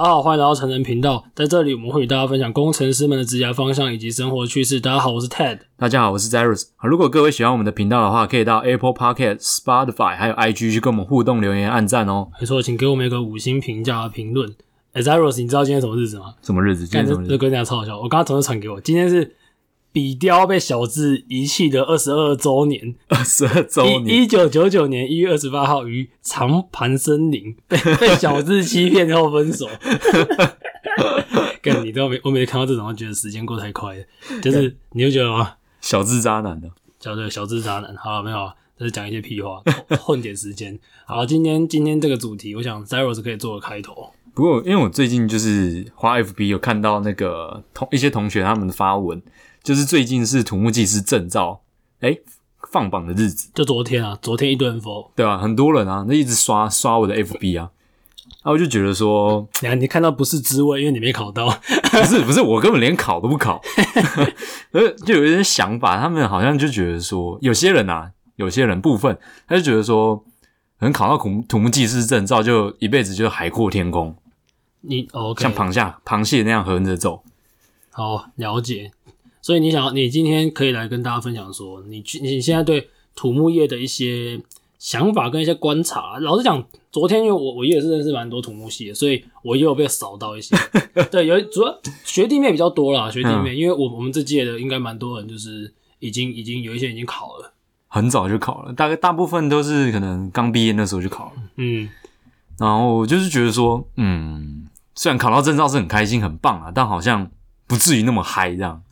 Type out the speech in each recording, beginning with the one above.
大家好，欢迎来到成人频道。在这里，我们会与大家分享工程师们的职业方向以及生活趣事。大家好，我是 Ted。大家好，我是 Zarus。如果各位喜欢我们的频道的话，可以到 Apple p o c k e t、Spotify 还有 IG 去跟我们互动留言、按赞哦。没错，请给我们一个五星评价和评论。哎，Zarus，你知道今天什么日子吗？什么日子？今天什么日子？这跟大家超好笑。我刚刚同事传给我，今天是。笔雕被小智遗弃的二十二周年，二十二周年，一九九九年一月二十八号于长盘森林被 被小智欺骗后分手。跟你都没，我每次看到这种，觉得时间过太快了。就是你就觉得吗？小智渣男的，叫对小智渣男。好了，没有，就是讲一些屁话，混点时间。好，今天今天这个主题，我想 Zeros 可以做个开头。不过，因为我最近就是花 FB 有看到那个同一些同学他们的发文。就是最近是土木技师证照，哎、欸、放榜的日子，就昨天啊，昨天一顿风，对吧、啊？很多人啊，那一直刷刷我的 FB 啊，啊，我就觉得说，你你看到不是滋味，因为你没考到，不是不是，我根本连考都不考，呃就有一点想法，他们好像就觉得说，有些人啊，有些人部分，他就觉得说，可能考到土土木技师证照，就一辈子就海阔天空，你 OK，像螃蟹螃蟹那样横着走，好了解。所以你想，你今天可以来跟大家分享说，你去你现在对土木业的一些想法跟一些观察。老实讲，昨天因为我我也是认识蛮多土木系的，所以我也有被扫到一些。对，有主要学弟妹比较多啦，学弟妹，嗯、因为我我们这届的应该蛮多人，就是已经已经有一些已经考了，很早就考了，大概大部分都是可能刚毕业那时候就考了。嗯，然后我就是觉得说，嗯，虽然考到证照是很开心很棒啊，但好像。不至于那么嗨这样。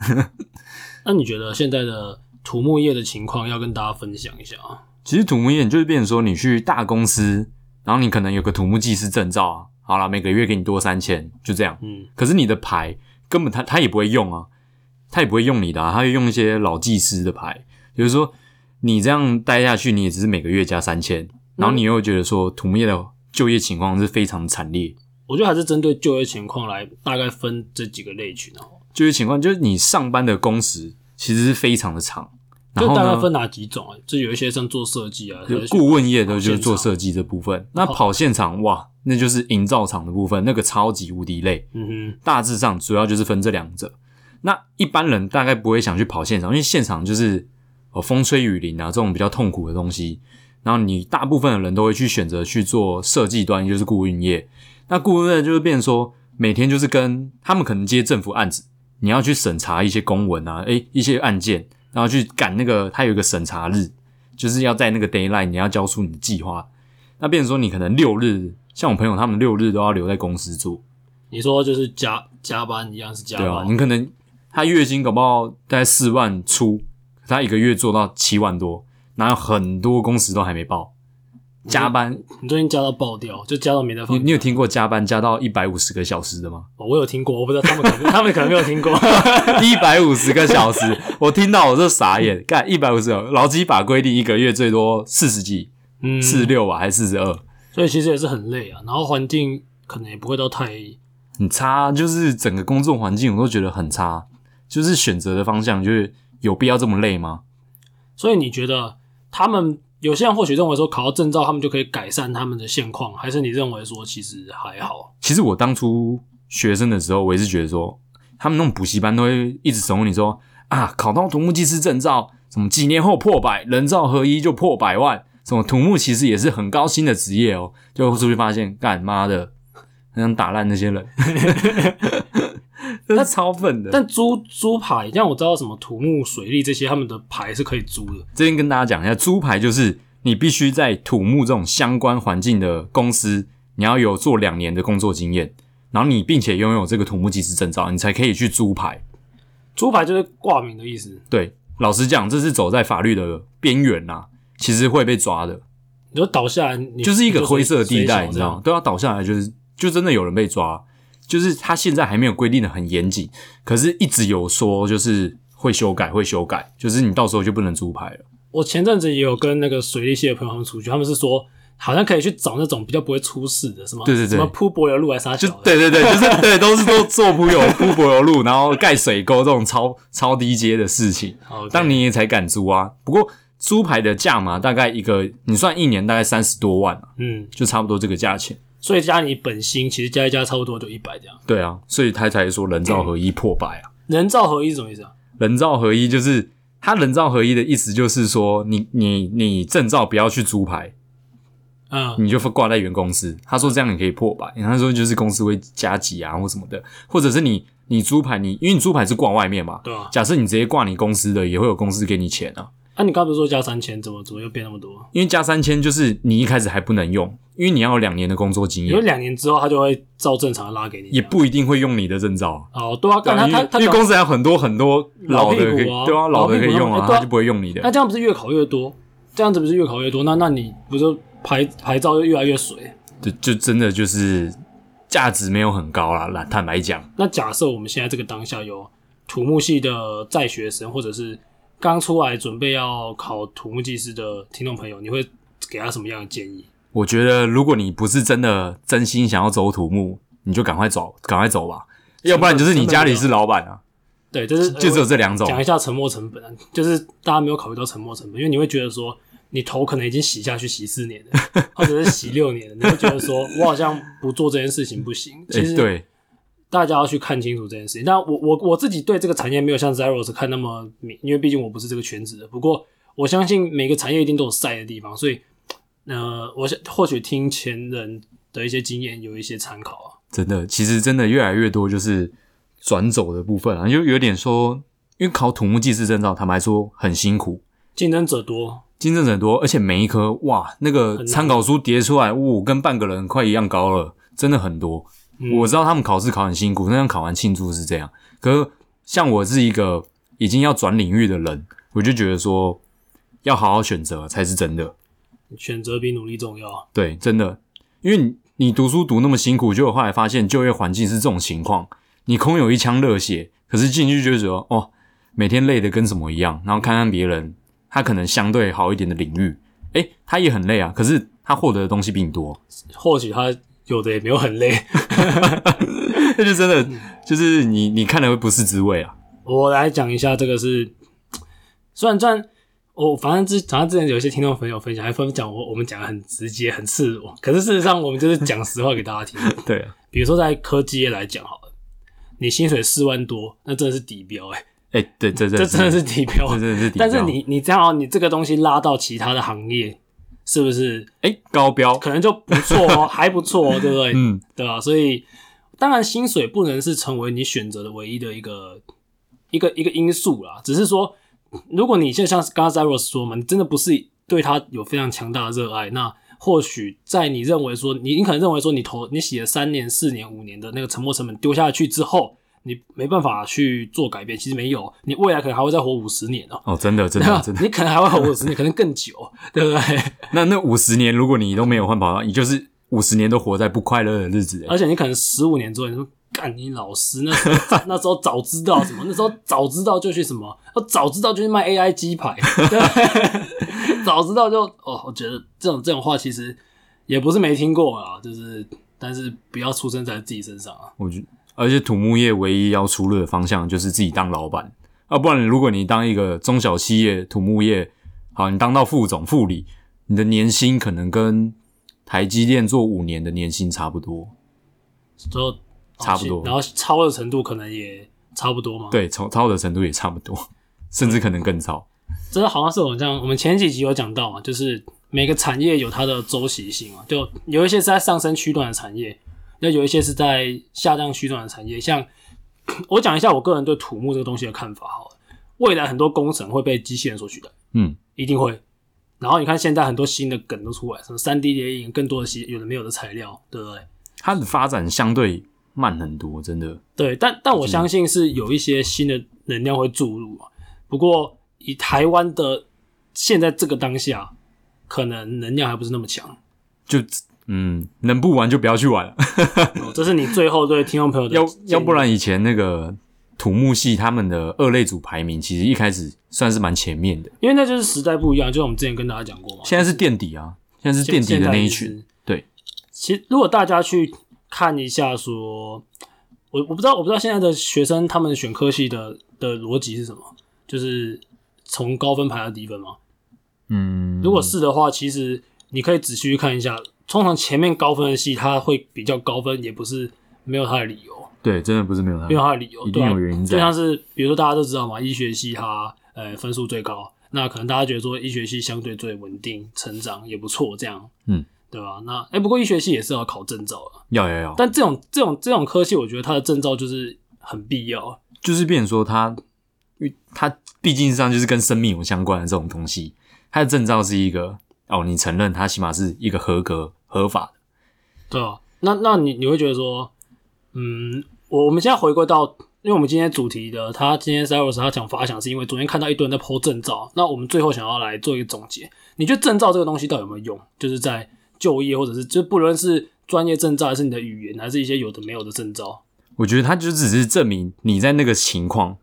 那你觉得现在的土木业的情况要跟大家分享一下啊？其实土木业你就是变成说，你去大公司，然后你可能有个土木技师证照啊，好啦，每个月给你多三千，就这样。嗯。可是你的牌根本他他也不会用啊，他也不会用你的啊，他会用一些老技师的牌。比如说你这样待下去，你也只是每个月加三千，然后你又觉得说土木业的就业情况是非常惨烈。我觉得还是针对就业情况来大概分这几个类群哦。就业情况就是你上班的工时其实是非常的长，然后就大概分哪几种啊？就有一些像做设计啊，顾问业的就是做设计这部分。那跑现场哇，那就是营造厂的部分，那个超级无敌累。嗯哼，大致上主要就是分这两者。那一般人大概不会想去跑现场，因为现场就是哦风吹雨淋啊这种比较痛苦的东西。然后你大部分的人都会去选择去做设计端，就是顾问业。那顾问呢，就是变成说，每天就是跟他们可能接政府案子，你要去审查一些公文啊，诶，一些案件，然后去赶那个，他有一个审查日，就是要在那个 deadline 你要交出你的计划。那变成说，你可能六日，像我朋友他们六日都要留在公司做。你说就是加加班一样是加班，对啊，你可能他月薪搞不好大概四万出，他一个月做到七万多，然后很多工时都还没报。加班，你最近加到爆掉，就加到没得放。你你有听过加班加到一百五十个小时的吗？哦，我有听过，我不知道他们可能 他们可能没有听过。一百五十个小时，我听到我就傻眼。干一百五十个，劳基法规定一个月最多四十几，嗯，四十六吧，还是四十二？所以其实也是很累啊。然后环境可能也不会到太很差，就是整个工作环境我都觉得很差。就是选择的方向，就是有必要这么累吗？所以你觉得他们？有些人或许认为说考到证照，他们就可以改善他们的现况，还是你认为说其实还好？其实我当初学生的时候，我也是觉得说，他们那种补习班都会一直怂恿你说啊，考到土木技师证照，什么几年后破百，人造合一就破百万，什么土木其实也是很高薪的职业哦。就出去发现，干妈的，很想打烂那些人。那超笨的，但租租牌，像我知道什么土木水利这些，他们的牌是可以租的。这边跟大家讲一下，租牌就是你必须在土木这种相关环境的公司，你要有做两年的工作经验，然后你并且拥有这个土木技师证照，你才可以去租牌。租牌就是挂名的意思。对，老实讲，这是走在法律的边缘呐，其实会被抓的。你说倒下来你，就是一个灰色地带，你知道吗？都要倒下来，就是就真的有人被抓。就是他现在还没有规定的很严谨，可是一直有说就是会修改，会修改，就是你到时候就不能租牌了。我前阵子也有跟那个水利系的朋友他们出去，他们是说好像可以去找那种比较不会出事的，什么对对对，什么铺柏油路还是啥，就对对对，就是对，都是都做铺油铺柏油路，然后盖水沟这种超超低阶的事情，当年也才敢租啊。不过租牌的价嘛大概一个，你算一年大概三十多万，嗯，就差不多这个价钱。所以加你本薪，其实加一加差不多就一百这样。对啊，所以他才说人造合一破百啊。人造合一是什么意思啊？人造合一就是他人造合一的意思，就是说你你你证照不要去租牌，嗯，你就挂在原公司。他说这样你可以破百，他说就是公司会加急啊或什么的，或者是你你租牌你因为你租牌是挂外面嘛，对啊。假设你直接挂你公司的，也会有公司给你钱啊。那、啊、你刚不是说加三千，怎么怎么又变那么多？因为加三千就是你一开始还不能用，因为你要有两年的工作经验。因为两年之后他就会照正常的拉给你，也不一定会用你的证照。哦，对啊，但他他他，因为公司还有很多很多老的可以，啊、对啊，老的可以用啊，他就不会用你的。那这样不是越考越多？这样子不是越考越多？那那你不是牌牌照就越来越水？就就真的就是价值没有很高啦，来坦白讲。那假设我们现在这个当下有土木系的在学生，或者是。刚出来准备要考土木技师的听众朋友，你会给他什么样的建议？我觉得，如果你不是真的真心想要走土木，你就赶快走，赶快走吧。要不然就是你家里是老板啊。对，就是就只有这两种。讲一下沉没成本，就是大家没有考虑到沉没成本，因为你会觉得说，你头可能已经洗下去洗四年了，或者是洗六年了，你会觉得说我好像不做这件事情不行。其实、欸、对。大家要去看清楚这件事情。但我我我自己对这个产业没有像 Zeros 看那么明，因为毕竟我不是这个圈子的。不过我相信每个产业一定都有晒的地方，所以呃，我想或许听前人的一些经验有一些参考啊。真的，其实真的越来越多就是转走的部分啊，就有点说，因为考土木技师证照，坦白说很辛苦，竞争者多，竞争者多，而且每一科哇，那个参考书叠出来，呜、哦，跟半个人快一样高了，真的很多。我知道他们考试考很辛苦，那样考完庆祝是这样。可是像我是一个已经要转领域的人，我就觉得说要好好选择才是真的。选择比努力重要。对，真的，因为你你读书读那么辛苦，结果后来发现就业环境是这种情况，你空有一腔热血，可是进去就觉得哦，每天累得跟什么一样。然后看看别人，他可能相对好一点的领域，诶，他也很累啊，可是他获得的东西比你多。或许他。有的也没有很累，那就真的就是你你看了会不是滋味啊。我来讲一下这个是，虽然虽然我反正之反正之前有一些听众朋友分享，还分享我我们讲的很直接很赤裸，可是事实上我们就是讲实话给大家听。对，比如说在科技业来讲好了，你薪水四万多，那真的是底标哎、欸、哎，对，这这这真的是底标，这真的是底标。但是你你这样你这个东西拉到其他的行业。是不是？哎、欸，高标可能就不错哦，还不错哦，对不对？嗯，对吧？所以当然，薪水不能是成为你选择的唯一的一个一个一个因素啦。只是说，如果你现在像刚刚 Zeros 说嘛，你真的不是对他有非常强大的热爱，那或许在你认为说，你你可能认为说，你投你写了三年、四年、五年的那个沉没成本丢下去之后。你没办法去做改变，其实没有，你未来可能还会再活五十年哦。哦，真的，真的，真的，你可能还会活五十年，可能更久，对不对？那那五十年，如果你都没有换跑道，你就是五十年都活在不快乐的日子。而且你可能十五年之后，你说干你老师，那时候那时候早知道什么，那时候早知道就去什么，我早知道就去卖 AI 鸡排，对早知道就哦，我觉得这种这种话其实也不是没听过啊，就是但是不要出生在自己身上啊，我觉得。而且土木业唯一要出路的方向就是自己当老板啊，不然如果你当一个中小企业土木业，好，你当到副总、副理，你的年薪可能跟台积电做五年的年薪差不多，就差不多，然后超的程度可能也差不多嘛。对，超超的程度也差不多，甚至可能更超。这个好像是我们这样，我们前几集有讲到嘛，就是每个产业有它的周期性嘛，就有一些是在上升区段的产业。那有一些是在下降区段的产业，像我讲一下我个人对土木这个东西的看法好了。未来很多工程会被机器人所取代，嗯，一定会。然后你看现在很多新的梗都出来，什么三 D 列印，更多的些有的没有的材料，对不对？它的发展相对慢很多，真的。对，但但我相信是有一些新的能量会注入。不过以台湾的现在这个当下，可能能量还不是那么强，就。嗯，能不玩就不要去玩了。哦，这是你最后对听众朋友的要要不然以前那个土木系他们的二类组排名，其实一开始算是蛮前面的，因为那就是时代不一样，就像我们之前跟大家讲过嘛。现在是垫底啊，现在是垫底的那一群。对，其实如果大家去看一下说，说我我不知道，我不知道现在的学生他们选科系的的逻辑是什么，就是从高分排到低分吗？嗯，如果是的话，其实你可以仔细去看一下。通常前面高分的系，它会比较高分，也不是没有它的理由。对，真的不是没有它，没有它的理由，一定有原因在。就像是比如说大家都知道嘛，医学系它呃分数最高，那可能大家觉得说医学系相对最稳定，成长也不错，这样，嗯，对吧？那哎、欸，不过医学系也是要考证照的，要要要。但这种这种这种科系，我觉得它的证照就是很必要，就是变成说它，因为它毕竟上就是跟生命有相关的这种东西，它的证照是一个哦，你承认它起码是一个合格合法的，对啊。那那你你会觉得说，嗯。我我们现在回归到，因为我们今天主题的，他今天 Cyrus 他讲发想，是因为昨天看到一堆人在 po 证照。那我们最后想要来做一个总结，你觉得证照这个东西到底有没有用？就是在就业或者是就不论是专业证照，还是你的语言，还是一些有的没有的证照？我觉得它就只是证明你在那个情况，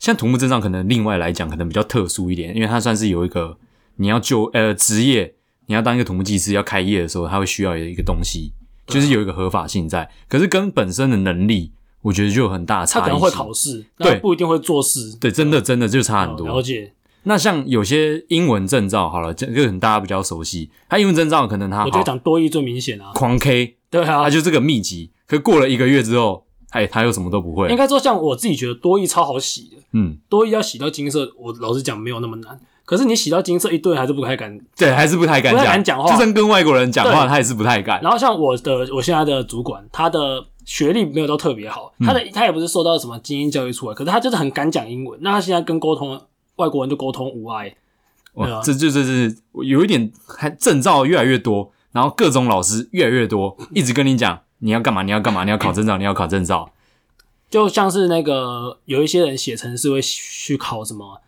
像土木证照可能另外来讲可能比较特殊一点，因为它算是有一个你要就呃职业，你要当一个土木技师要开业的时候，他会需要有一个东西。就是有一个合法性在，可是跟本身的能力，我觉得就有很大的差异。他可能会考试，对，不一定会做事。对，真的真的就差很多。了解。那像有些英文证照，好了，这个可能大家比较熟悉。他英文证照可能他，我觉得讲多益最明显啊，狂 K，对啊，他就这个秘籍。可是过了一个月之后，哎，他又什么都不会。应该说，像我自己觉得多益超好洗的，嗯，多益要洗到金色，我老实讲没有那么难。可是你洗到金色一堆还是不太敢，对，还是不太敢讲，不太敢讲话。就算跟外国人讲话，他也是不太敢。然后像我的我现在的主管，他的学历没有到特别好，他的他也不是受到什么精英教育出来，可是他就是很敢讲英文。那他现在跟沟通外国人就沟通无碍。哇，这就这是有一点，还证照越来越多，然后各种老师越来越多，一直跟你讲你要干嘛，你要干嘛，你要考证照，你要考证照。就像是那个有一些人写程式会去考什么。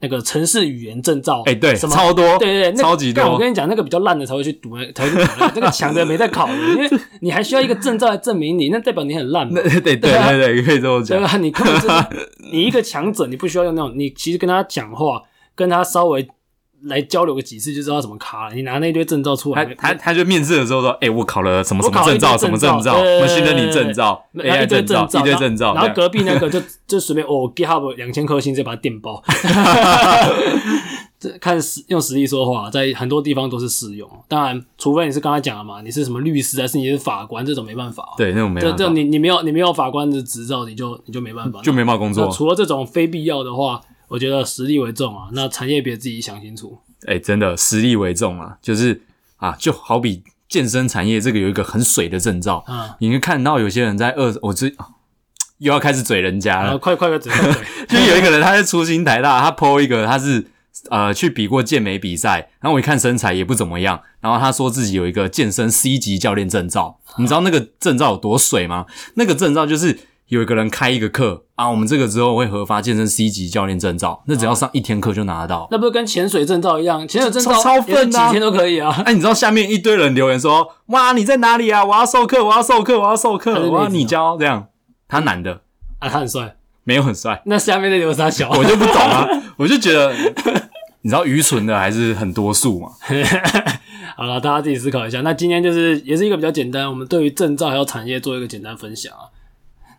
那个城市语言证照，哎、欸，对，什么超多，对对对，那超级多。但我跟你讲，那个比较烂的才会去读，才会去读。那个强的没在考的，因为你还需要一个证照来证明你，那代表你很烂嘛。对对对对，可以这么讲。对啊，你根本是你一个强者，你不需要用那种，你其实跟他讲话，跟他稍微。来交流个几次就知道怎么卡了。你拿那堆证照出来，他他他就面试的时候说：“哎、欸，我考了什么什么证照，什么证照，什么新人领证照，AI 证照，一堆证照。”然后隔壁那个就 就随便哦，GitHub 两千颗星，直接把它电爆。这看实用实力说话，在很多地方都是适用。当然，除非你是刚才讲了嘛，你是什么律师还是你是法官，这种没办法。对，那种没办法。这这你你没有你没有法官的执照，你就你就没办法，就没办法工作。除了这种非必要的话。我觉得实力为重啊，那产业别自己想清楚。哎、欸，真的实力为重啊，就是啊，就好比健身产业这个有一个很水的证照，嗯，你会看到有些人在二，我这又要开始嘴人家了，啊、快快快嘴，嘴，就有一个人他是初心台大，他 po 一个他是呃去比过健美比赛，然后我一看身材也不怎么样，然后他说自己有一个健身 C 级教练证照，你知道那个证照有多水吗？那个证照就是。有一个人开一个课啊，我们这个之后会核发健身 C 级教练证照，那只要上一天课就拿得到。那不是跟潜水证照一样？潜水证照超分的，几天都可以啊。哎、啊，你知道下面一堆人留言说：“哇，你在哪里啊？我要授课，我要授课，我要授课，我要你教。”这样，他男的啊，他很帅，没有很帅。那下面那留啥小？我就不懂啊，我就觉得，你知道愚蠢的还是很多数嘛。好了，大家自己思考一下。那今天就是也是一个比较简单，我们对于证照还有产业做一个简单分享啊。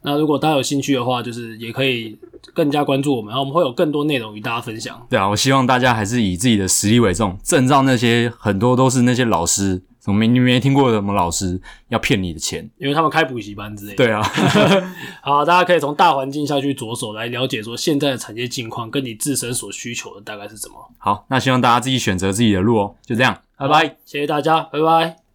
那如果大家有兴趣的话，就是也可以更加关注我们，然后我们会有更多内容与大家分享。对啊，我希望大家还是以自己的实力为重。证照那些很多都是那些老师，什么没你没听过什么老师要骗你的钱，因为他们开补习班之类的。对啊，好，大家可以从大环境下去着手来了解说现在的产业境况跟你自身所需求的大概是什么。好，那希望大家自己选择自己的路哦。就这样，拜拜，谢谢大家，拜拜。